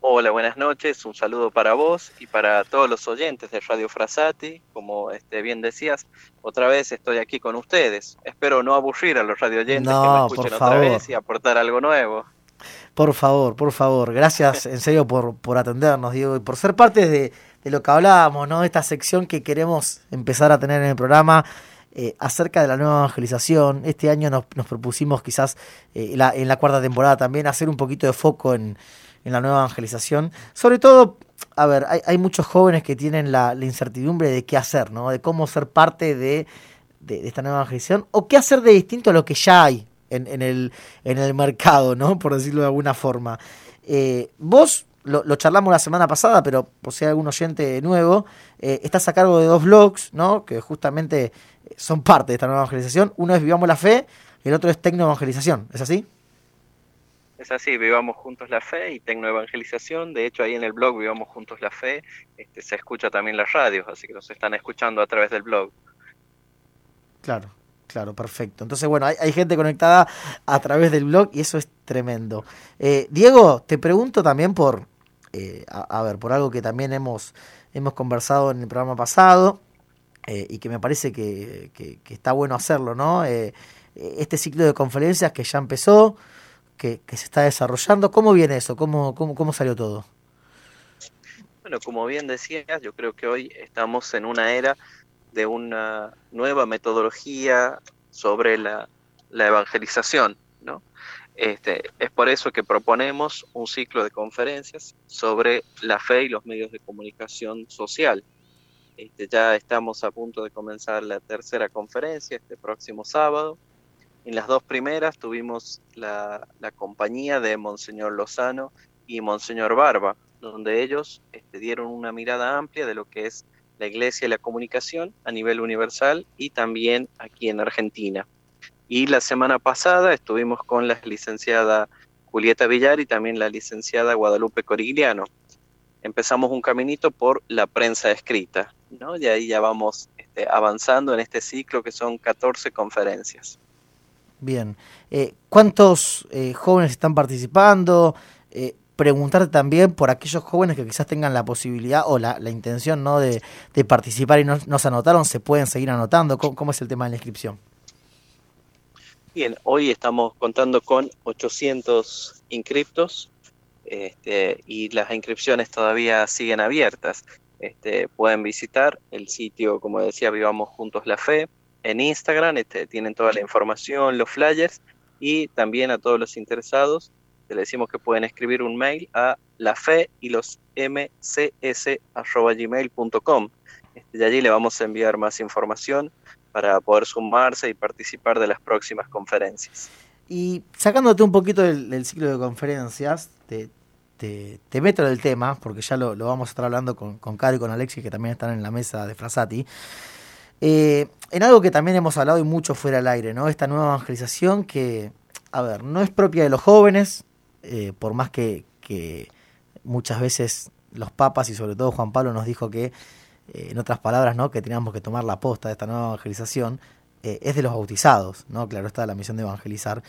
Hola, buenas noches. Un saludo para vos y para todos los oyentes de Radio Frasati. Como este, bien decías, otra vez estoy aquí con ustedes. Espero no aburrir a los radio oyentes que me escuchen otra vez y aportar algo nuevo. Por favor, por favor. Gracias en serio por, por atendernos, Diego, y por ser parte de, lo que hablábamos, ¿no? Esta sección que queremos empezar a tener en el programa. Eh, acerca de la nueva evangelización. Este año nos, propusimos quizás eh, en la cuarta temporada también hacer un poquito de foco en, en la nueva evangelización. Sobre todo, a ver, hay, muchos jóvenes que tienen la, incertidumbre de qué hacer, ¿no? De cómo ser parte de, esta nueva evangelización o qué hacer de distinto a lo que ya hay en, el, en el mercado, ¿no? Por decirlo de alguna forma. Eh, vos lo, charlamos la semana pasada, pero por si hay algún oyente nuevo, eh, estás a cargo de dos blogs, ¿no? Que justamente son parte de esta nueva evangelización. Uno es Vivamos la Fe y el otro es Tecno Evangelización. ¿Es así? Es así, Vivamos Juntos la Fe y Tecnoevangelización. De hecho, ahí en el blog Vivamos Juntos la Fe este, se escucha también las radios, así que nos están escuchando a través del blog. Claro, claro, perfecto. Entonces, bueno, hay, gente conectada a través del blog y eso es tremendo. Eh, Diego, te pregunto también por, eh, a, ver, por algo que también hemos, hemos conversado en el programa pasado eh, y que me parece que, que, está bueno hacerlo, ¿no? este ciclo de conferencias que ya empezó, que, se está desarrollando. ¿Cómo viene eso? ¿Cómo, cómo, cómo salió todo? Bueno, como bien decías, yo creo que hoy estamos en una era de una nueva metodología sobre la, evangelización, ¿no? Este, es por eso que proponemos un ciclo de conferencias sobre la fe y los medios de comunicación social. Este, ya estamos a punto de comenzar la tercera conferencia este próximo sábado en las dos primeras tuvimos la, compañía de Monseñor Lozano y Monseñor Barba, donde ellos este, dieron una mirada amplia de lo que es la iglesia y la comunicación a nivel universal y también aquí en Argentina. Y la semana pasada estuvimos con la licenciada Julieta Villar y también la licenciada Guadalupe Corigliano. Empezamos un caminito por la prensa escrita, ¿no? Y ahí ya vamos este, avanzando en este ciclo que son 14 conferencias. Bien. Eh, ¿Cuántos eh, jóvenes están participando? Eh, preguntarte también por aquellos jóvenes que quizás tengan la posibilidad o la, intención ¿no? de, participar y no, se anotaron, ¿se pueden seguir anotando? ¿Cómo, es el tema de la inscripción? Bien, hoy estamos contando con 800 inscriptos este, y las inscripciones todavía siguen abiertas. Este, pueden visitar el sitio, como decía, Vivamos Juntos la Fe, en Instagram, este, tienen toda la información, los flyers y también a todos los interesados le decimos que pueden escribir un mail a la fe y los este, y allí le vamos a enviar más información para poder sumarse y participar de las próximas conferencias. Y sacándote un poquito del, ciclo de conferencias, te, te, meto en el tema, porque ya lo, vamos a estar hablando con, con y con Alexis, que también están en la mesa de Frasati. Eh, en algo que también hemos hablado y mucho fuera al aire, ¿no? Esta nueva evangelización que, a ver, no es propia de los jóvenes, eh, por más que, muchas veces los papas y sobre todo Juan Pablo nos dijo que, eh, en otras palabras, ¿no? Que teníamos que tomar la posta de esta nueva evangelización, es de los bautizados, ¿no? Claro, está la misión de evangelizar.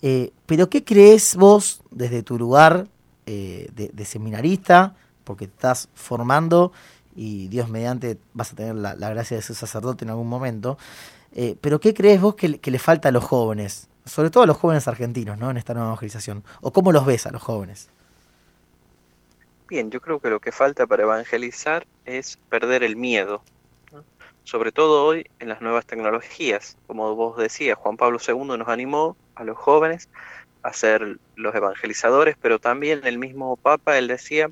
pero ¿qué crees vos desde tu lugar de, seminarista? Porque te estás formando y Dios mediante vas a tener la, gracia de ser sacerdote en algún momento. Eh, pero ¿qué crees vos que, le falta a los jóvenes? Sobre todo a los jóvenes argentinos, ¿no? En esta nueva evangelización. ¿O cómo los ves a los jóvenes? Bien, yo creo que lo que falta para evangelizar es perder el miedo. Sobre todo hoy en las nuevas tecnologías. Como vos decías, Juan Pablo II nos animó a los jóvenes a ser los evangelizadores, pero también el mismo Papa, él decía,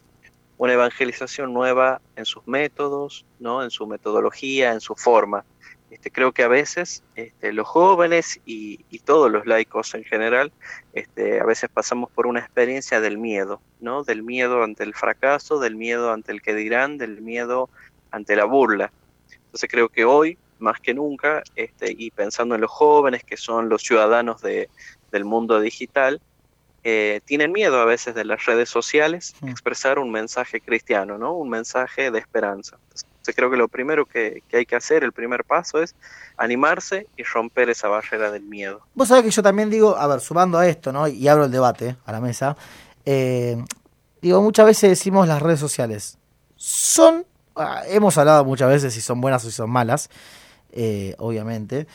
una evangelización nueva en sus métodos, ¿no? en su metodología, en su forma. Este, creo que a veces este, los jóvenes y, todos los laicos en general, este, a veces pasamos por una experiencia del miedo, ¿no? del miedo ante el fracaso, del miedo ante el que dirán, del miedo ante la burla. Entonces creo que hoy, más que nunca, este, y pensando en los jóvenes que son los ciudadanos de, del mundo digital, eh, tienen miedo a veces de las redes sociales expresar un mensaje cristiano, ¿no? Un mensaje de esperanza. Creo que lo primero que, hay que hacer, el primer paso es animarse y romper esa barrera del miedo. Vos sabés que yo también digo, a ver, sumando a esto, ¿no? Y abro el debate a la mesa. Eh, digo, muchas veces decimos las redes sociales. Son, ah, hemos hablado muchas veces si son buenas o si son malas, eh, obviamente.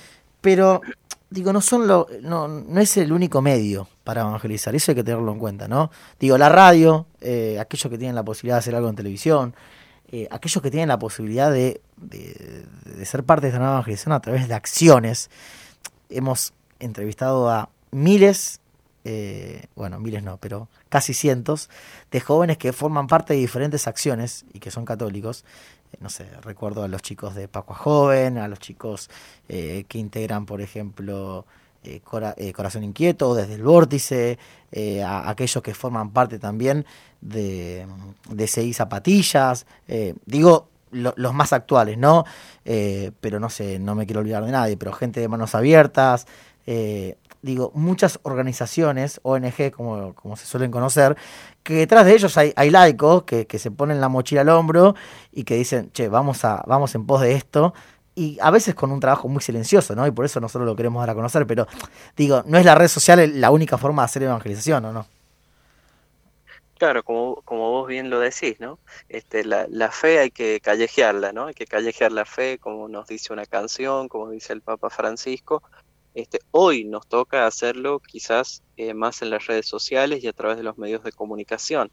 Pero digo, no son lo, no, no es el único medio para evangelizar, eso hay que tenerlo en cuenta, ¿no? Digo, la radio, eh, aquellos que tienen la posibilidad de hacer algo en televisión, eh, aquellos que tienen la posibilidad de, de, ser parte de esta nueva evangelización a través de acciones. Hemos entrevistado a miles, eh, bueno, miles no, pero casi cientos de jóvenes que forman parte de diferentes acciones y que son católicos no sé, recuerdo a los chicos de Pacua Joven, a los chicos eh, que integran, por ejemplo, eh, eh, Corazón Inquieto, desde el Vórtice, eh, a, aquellos que forman parte también de, de CI Zapatillas, digo lo, los más actuales, ¿no? Pero no sé, no me quiero olvidar de nadie, pero gente de manos abiertas, digo, muchas organizaciones, ONG como, como se suelen conocer, que detrás de ellos hay, hay laicos que, que, se ponen la mochila al hombro y que dicen, che, vamos, a, vamos en pos de esto. Y a veces con un trabajo muy silencioso, ¿no? Y por eso nosotros lo queremos dar a conocer, pero digo, no es la red social la única forma de hacer evangelización, ¿o no? Claro, como, como vos bien lo decís, ¿no? Este, la, la fe hay que callejearla, ¿no? Hay que callejear la fe, como nos dice una canción, como dice el Papa Francisco, este, hoy nos toca hacerlo quizás eh, más en las redes sociales y a través de los medios de comunicación,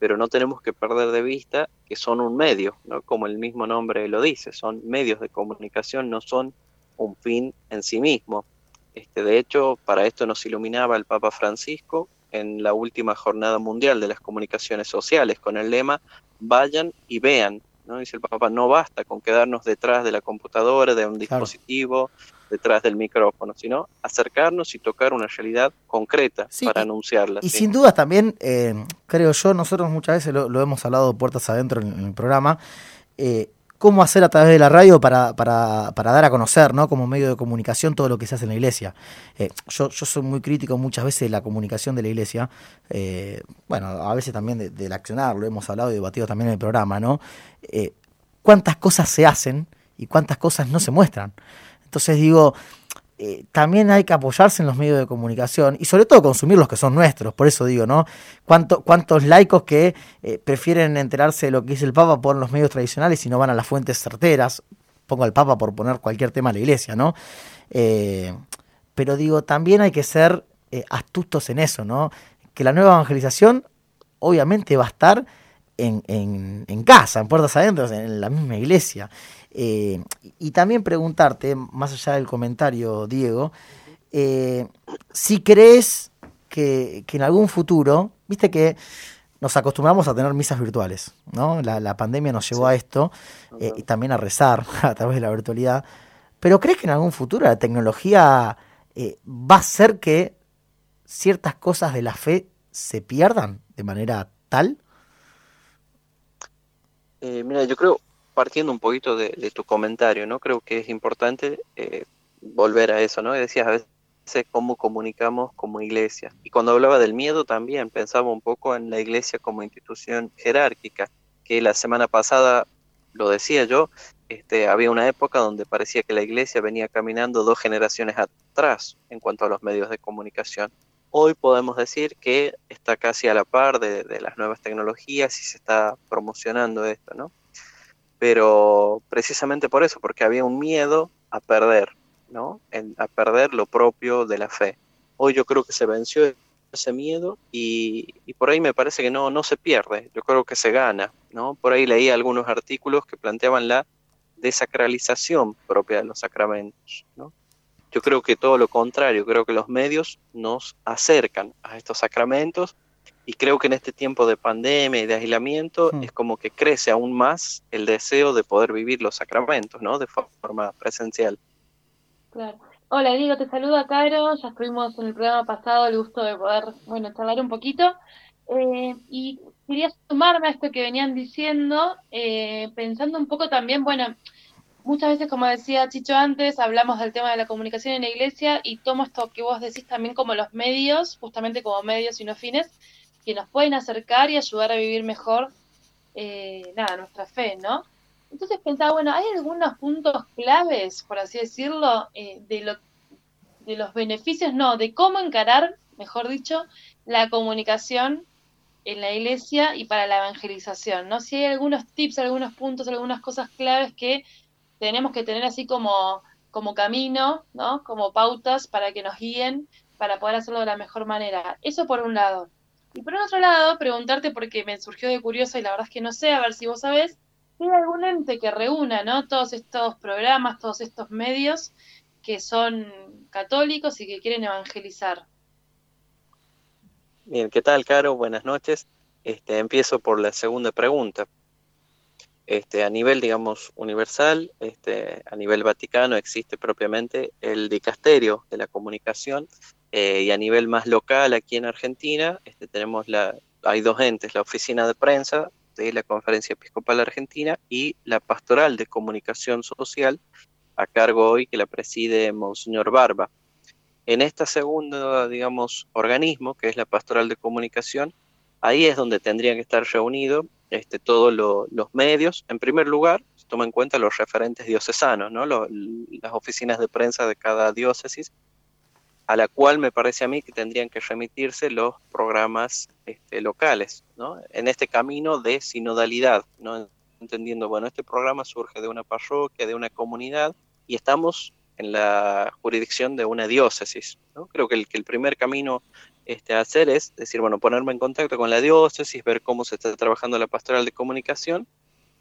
pero no tenemos que perder de vista que son un medio, ¿no? como el mismo nombre lo dice, son medios de comunicación, no son un fin en sí mismo. Este, de hecho, para esto nos iluminaba el Papa Francisco en la última jornada mundial de las comunicaciones sociales con el lema Vayan y vean. ¿no? Dice el Papa, no basta con quedarnos detrás de la computadora, de un dispositivo, claro detrás del micrófono, sino acercarnos y tocar una realidad concreta sí, para anunciarla. Y ¿sí? sin dudas también, eh, creo yo, nosotros muchas veces lo, lo, hemos hablado puertas adentro en, en el programa, eh, cómo hacer a través de la radio para, para, para, dar a conocer, ¿no? Como medio de comunicación todo lo que se hace en la iglesia. Eh, yo, yo soy muy crítico muchas veces de la comunicación de la iglesia, eh, bueno, a veces también de, del accionar, lo hemos hablado y debatido también en el programa, ¿no? Eh, ¿Cuántas cosas se hacen y cuántas cosas no se muestran? Entonces digo, eh, también hay que apoyarse en los medios de comunicación y sobre todo consumir los que son nuestros. Por eso digo, ¿no? ¿Cuánto, ¿Cuántos laicos que eh, prefieren enterarse de lo que dice el Papa por los medios tradicionales y no van a las fuentes certeras? Pongo al Papa por poner cualquier tema a la iglesia, ¿no? Eh, pero digo, también hay que ser eh, astutos en eso, ¿no? Que la nueva evangelización obviamente va a estar en, en, en casa, en puertas adentro, en la misma iglesia. Eh, y también preguntarte, más allá del comentario, Diego, eh, si crees que, que, en algún futuro, viste que nos acostumbramos a tener misas virtuales, ¿no? La, la pandemia nos llevó sí. a esto eh, y también a rezar a través de la virtualidad. Pero ¿crees que en algún futuro la tecnología va a hacer que ciertas cosas de la fe se pierdan de manera tal? Eh, mira, yo creo, partiendo un poquito de, de, tu comentario, ¿no? Creo que es importante eh, volver a eso, ¿no? Decías a veces cómo comunicamos como iglesia. Y cuando hablaba del miedo también pensaba un poco en la iglesia como institución jerárquica, que la semana pasada, lo decía yo, este, había una época donde parecía que la iglesia venía caminando dos generaciones atrás en cuanto a los medios de comunicación. Hoy podemos decir que está casi a la par de, de las nuevas tecnologías y se está promocionando esto, ¿no? Pero precisamente por eso, porque había un miedo a perder, ¿no? A perder lo propio de la fe. Hoy yo creo que se venció ese miedo y, y, por ahí me parece que no, no se pierde, yo creo que se gana, ¿no? Por ahí leí algunos artículos que planteaban la desacralización propia de los sacramentos. Yo creo que todo lo contrario, creo que los medios nos acercan a estos sacramentos y creo que en este tiempo de pandemia y de aislamiento mm. es como que crece aún más el deseo de poder vivir los sacramentos, ¿no? De forma presencial. Claro. Hola, Diego, te saluda Caro. Ya estuvimos en el programa pasado, el gusto de poder, bueno, charlar un poquito. Eh, y quería sumarme a esto que venían diciendo, eh, pensando un poco también, bueno, muchas veces, como decía Chicho antes, hablamos del tema de la comunicación en la iglesia y tomo esto que vos decís también como los medios, justamente como medios y no fines, que nos pueden acercar y ayudar a vivir mejor, eh, nada, nuestra fe, ¿no? Entonces pensaba, bueno, ¿hay algunos puntos claves, por así decirlo, eh, de, lo, de los beneficios, no, de cómo encarar, mejor dicho, la comunicación en la iglesia y para la evangelización, ¿no? Si hay algunos tips, algunos puntos, algunas cosas claves que tenemos que tener así como, como camino, ¿no? Como pautas para que nos guíen, para poder hacerlo de la mejor manera. Eso por un lado. Y por otro lado, preguntarte, porque me surgió de curioso y la verdad es que no sé, a ver si vos sabés, si hay algún ente que reúna, ¿no? Todos estos programas, todos estos medios que son católicos y que quieren evangelizar. Bien, ¿qué tal, Caro? Buenas noches. Este, empiezo por la segunda pregunta. Este, a nivel, digamos, universal, este, a nivel vaticano existe propiamente el dicasterio de la comunicación eh, y a nivel más local aquí en Argentina este, tenemos la, hay dos entes, la oficina de prensa de la Conferencia Episcopal Argentina y la pastoral de comunicación social a cargo hoy que la preside Monseñor Barba. En esta segunda, digamos, organismo, que es la Pastoral de Comunicación, ahí es donde tendrían que estar reunidos este, todos los medios. En primer lugar, se toma en cuenta los referentes diocesanos, ¿no? las oficinas de prensa de cada diócesis, a la cual me parece a mí que tendrían que remitirse los programas este, locales, ¿no? en este camino de sinodalidad, ¿no? entendiendo, bueno, este programa surge de una parroquia, de una comunidad, y estamos en la jurisdicción de una diócesis. Creo que el, que el primer camino este, a hacer es decir, bueno, ponerme en contacto con la diócesis, ver cómo se está trabajando la pastoral de comunicación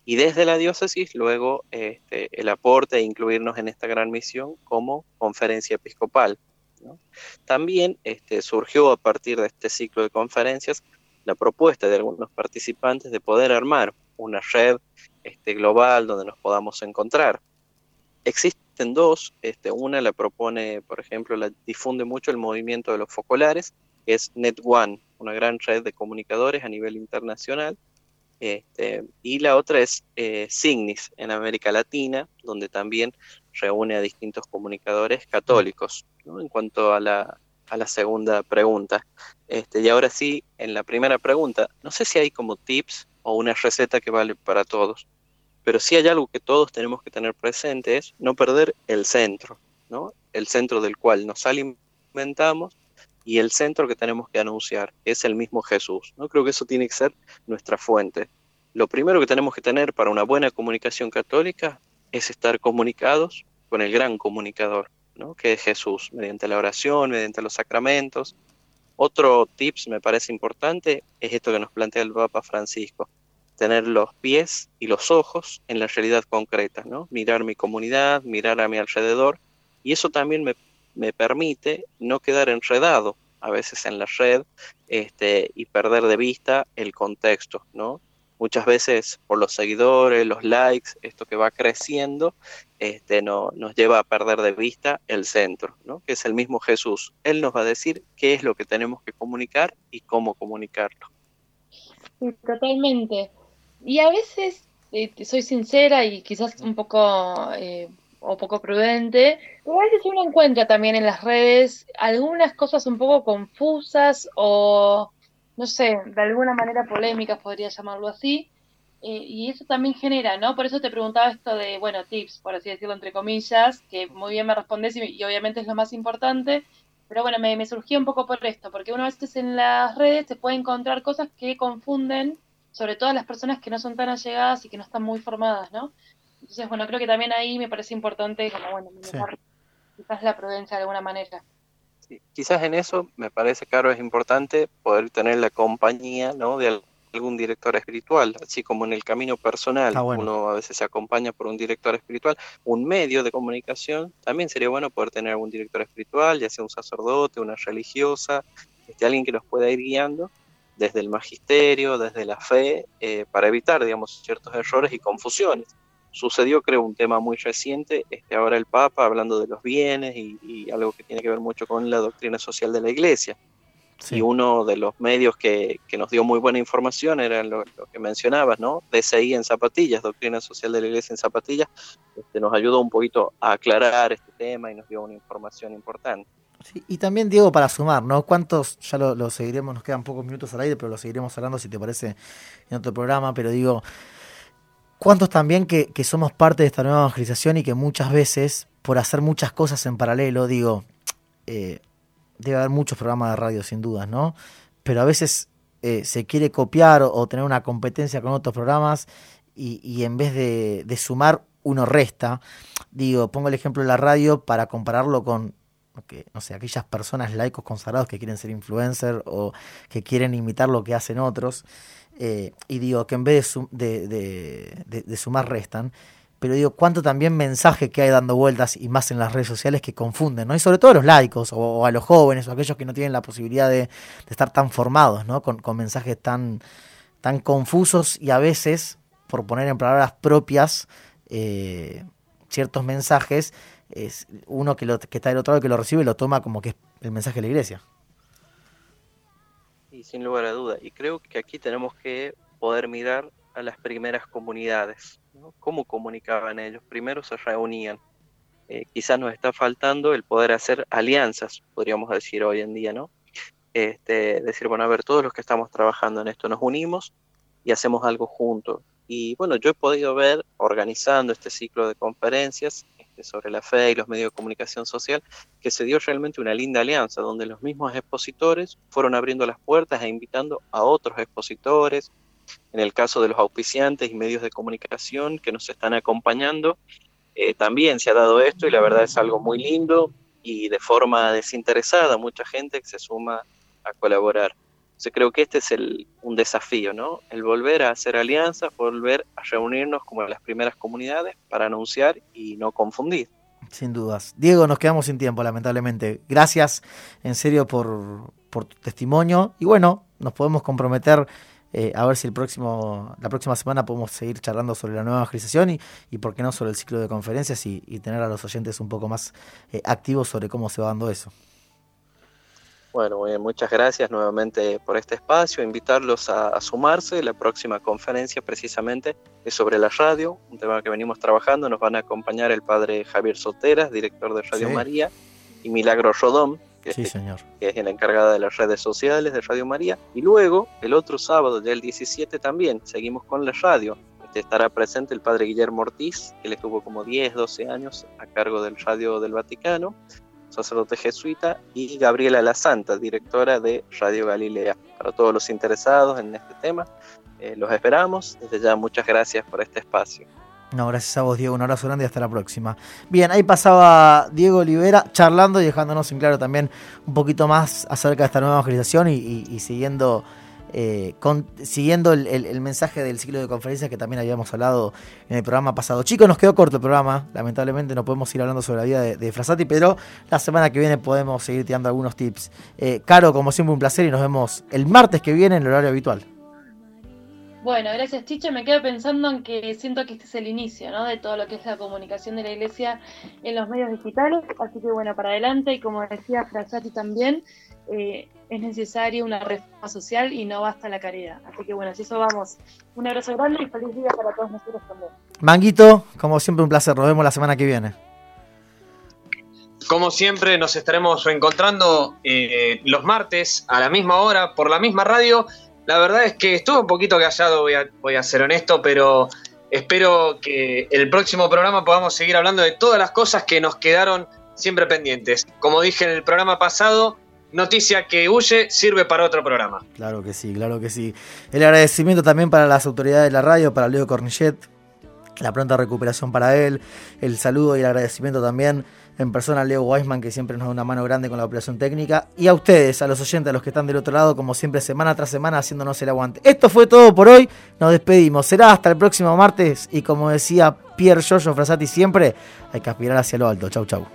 y desde la diócesis luego este, el aporte e incluirnos en esta gran misión como conferencia episcopal. También este, surgió a partir de este ciclo de conferencias la propuesta de algunos participantes de poder armar una red este, global donde nos podamos encontrar. Existe dos. Este, una la propone, por ejemplo, la difunde mucho el movimiento de los focolares, que es NetOne, una gran red de comunicadores a nivel internacional. Este, y la otra es eh, Signis en América Latina, donde también reúne a distintos comunicadores católicos. En cuanto a la, a la segunda pregunta. Este, y ahora sí, en la primera pregunta, no sé si hay como tips o una receta que vale para todos. Pero sí hay algo que todos tenemos que tener presente, es no perder el centro, ¿no? El centro del cual nos alimentamos y el centro que tenemos que anunciar, es el mismo Jesús, ¿no? Creo que eso tiene que ser nuestra fuente. Lo primero que tenemos que tener para una buena comunicación católica es estar comunicados con el gran comunicador, ¿no? que es Jesús, mediante la oración, mediante los sacramentos. Otro tips me parece importante es esto que nos plantea el Papa Francisco, tener los pies y los ojos en la realidad concreta, ¿no? Mirar mi comunidad, mirar a mi alrededor, y eso también me, me permite no quedar enredado a veces en la red este, y perder de vista el contexto, ¿no? Muchas veces por los seguidores, los likes, esto que va creciendo, este, no, nos lleva a perder de vista el centro, ¿no? que es el mismo Jesús. Él nos va a decir qué es lo que tenemos que comunicar y cómo comunicarlo. Totalmente. Y a veces, eh, soy sincera y quizás un poco eh, o poco prudente, pero a veces uno encuentra también en las redes algunas cosas un poco confusas o, no sé, de alguna manera polémicas, podría llamarlo así. Eh, y eso también genera, ¿no? Por eso te preguntaba esto de, bueno, tips, por así decirlo, entre comillas, que muy bien me respondes y, obviamente es lo más importante, pero bueno, me, me surgió un poco por esto, porque uno a veces en las redes se puede encontrar cosas que confunden sobre todo a las personas que no son tan allegadas y que no están muy formadas, ¿no? Entonces, bueno, creo que también ahí me parece importante, como, bueno, quizás la prudencia de alguna manera. Sí, quizás en eso me parece, claro, es importante poder tener la compañía, ¿no? De algún director espiritual, así como en el camino personal, uno a veces se acompaña por un director espiritual, un medio de comunicación, también sería bueno poder tener algún director espiritual, ya sea un sacerdote, una religiosa, este, alguien que nos pueda ir guiando desde el magisterio, desde la fe, eh, para evitar, digamos, ciertos errores y confusiones. Sucedió, creo, un tema muy reciente, este, ahora el Papa hablando de los bienes y, algo que tiene que ver mucho con la doctrina social de la Iglesia. Y uno de los medios que, que, nos dio muy buena información era lo, que mencionabas, ¿no? DCI en zapatillas, Doctrina Social de la Iglesia en zapatillas, este, nos ayudó un poquito a aclarar este tema y nos dio una información importante y también, Diego, para sumar, ¿no? ¿Cuántos, ya lo, seguiremos, nos quedan pocos minutos al aire, pero lo seguiremos hablando si te parece en otro programa, pero digo, ¿Cuántos también que, somos parte de esta nueva evangelización y que muchas veces, por hacer muchas cosas en paralelo, digo, eh, debe haber muchos programas de radio sin dudas, ¿no? Pero a veces eh, se quiere copiar o, tener una competencia con otros programas y, y en vez de, de sumar, uno resta. Digo, pongo el ejemplo de la radio para compararlo con no sé, aquellas personas laicos consagrados que quieren ser influencer o que quieren imitar lo que hacen otros. Eh, y digo que en vez de, de, sumar restan. Pero digo, cuánto también mensaje que hay dando vueltas y más en las redes sociales que confunden, ¿no? Y sobre todo a los laicos o, a los jóvenes o aquellos que no tienen la posibilidad de, estar tan formados, ¿no? Con, con mensajes tan, tan confusos y a veces, por poner en palabras propias, eh, ciertos mensajes, es uno que, lo, que está del otro lado que lo recibe lo toma como que es el mensaje de la iglesia. Sin lugar a duda. Y creo que aquí tenemos que poder mirar a las primeras comunidades. ¿no? ¿Cómo comunicaban ellos? Primero se reunían. Eh, quizás nos está faltando el poder hacer alianzas, podríamos decir hoy en día, ¿no? Este, decir, bueno, a ver, todos los que estamos trabajando en esto nos unimos y hacemos algo juntos. Y bueno, yo he podido ver, organizando este ciclo de conferencias sobre la fe y los medios de comunicación social, que se dio realmente una linda alianza, donde los mismos expositores fueron abriendo las puertas e invitando a otros expositores, en el caso de los auspiciantes y medios de comunicación que nos están acompañando, eh, también se ha dado esto y la verdad es algo muy lindo y de forma desinteresada, mucha gente que se suma a colaborar. Entonces creo que este es el, un desafío, ¿no? El volver a hacer alianzas, volver a reunirnos como las primeras comunidades para anunciar y no confundir. Sin dudas. Diego, nos quedamos sin tiempo, lamentablemente. Gracias, en serio, por, por tu testimonio. Y bueno, nos podemos comprometer eh, a ver si el próximo, la próxima semana podemos seguir charlando sobre la nueva evangelización y, y por qué no sobre el ciclo de conferencias y, y tener a los oyentes un poco más eh, activos sobre cómo se va dando eso. Bueno, muchas gracias nuevamente por este espacio. Invitarlos a, a, sumarse. La próxima conferencia precisamente es sobre la radio, un tema que venimos trabajando. Nos van a acompañar el padre Javier Soteras, director de Radio Sí. María, y Milagro Rodón, que, Sí, es, señor. que es la encargada de las redes sociales de Radio María. Y luego, el otro sábado, ya el 17 también, seguimos con la radio. Este, estará presente el padre Guillermo Ortiz, que él estuvo como 10, 12 años a cargo del Radio del Vaticano sacerdote jesuita, y Gabriela La Santa, directora de Radio Galilea. Para todos los interesados en este tema, eh, los esperamos. Desde ya, muchas gracias por este espacio. No, gracias a vos, Diego. Un abrazo grande y hasta la próxima. Bien, ahí pasaba Diego Olivera charlando y dejándonos en claro también un poquito más acerca de esta nueva evangelización y, siguiendo, eh, siguiendo el mensaje del ciclo de conferencias que también habíamos hablado en el programa pasado. Chicos, nos quedó corto el programa. Lamentablemente no podemos ir hablando sobre la vida de, de Frasati, pero la semana que viene podemos seguir tirando algunos tips. Eh, Caro, como siempre, un placer y nos vemos el martes que viene en el horario habitual. Bueno, gracias Chicho. Me quedo pensando en que siento que este es el inicio, ¿no? De todo lo que es la comunicación de la iglesia en los medios digitales. Así que bueno, para adelante y como decía Frasati también, eh, es necesaria una reforma social y no basta la caridad. Así que bueno, si eso vamos. Un abrazo grande y feliz día para todos nosotros también. Manguito, como siempre, un placer. Nos vemos la semana que viene. Como siempre, nos estaremos reencontrando eh, los martes a la misma hora por la misma radio. La verdad es que estuve un poquito callado, voy a, voy a ser honesto, pero espero que el próximo programa podamos seguir hablando de todas las cosas que nos quedaron siempre pendientes. Como dije en el programa pasado, noticia que huye sirve para otro programa. Claro que sí, claro que sí. El agradecimiento también para las autoridades de la radio, para Leo Cornillet, la pronta recuperación para él, el saludo y el agradecimiento también en persona a Leo Weisman, que siempre nos da una mano grande con la operación técnica, y a ustedes, a los oyentes, a los que están del otro lado, como siempre, semana tras semana, haciéndonos el aguante. Esto fue todo por hoy, nos despedimos. Será hasta el próximo martes, y como decía Pierre Giorgio Frassati siempre, hay que aspirar hacia lo alto. Chau, chau.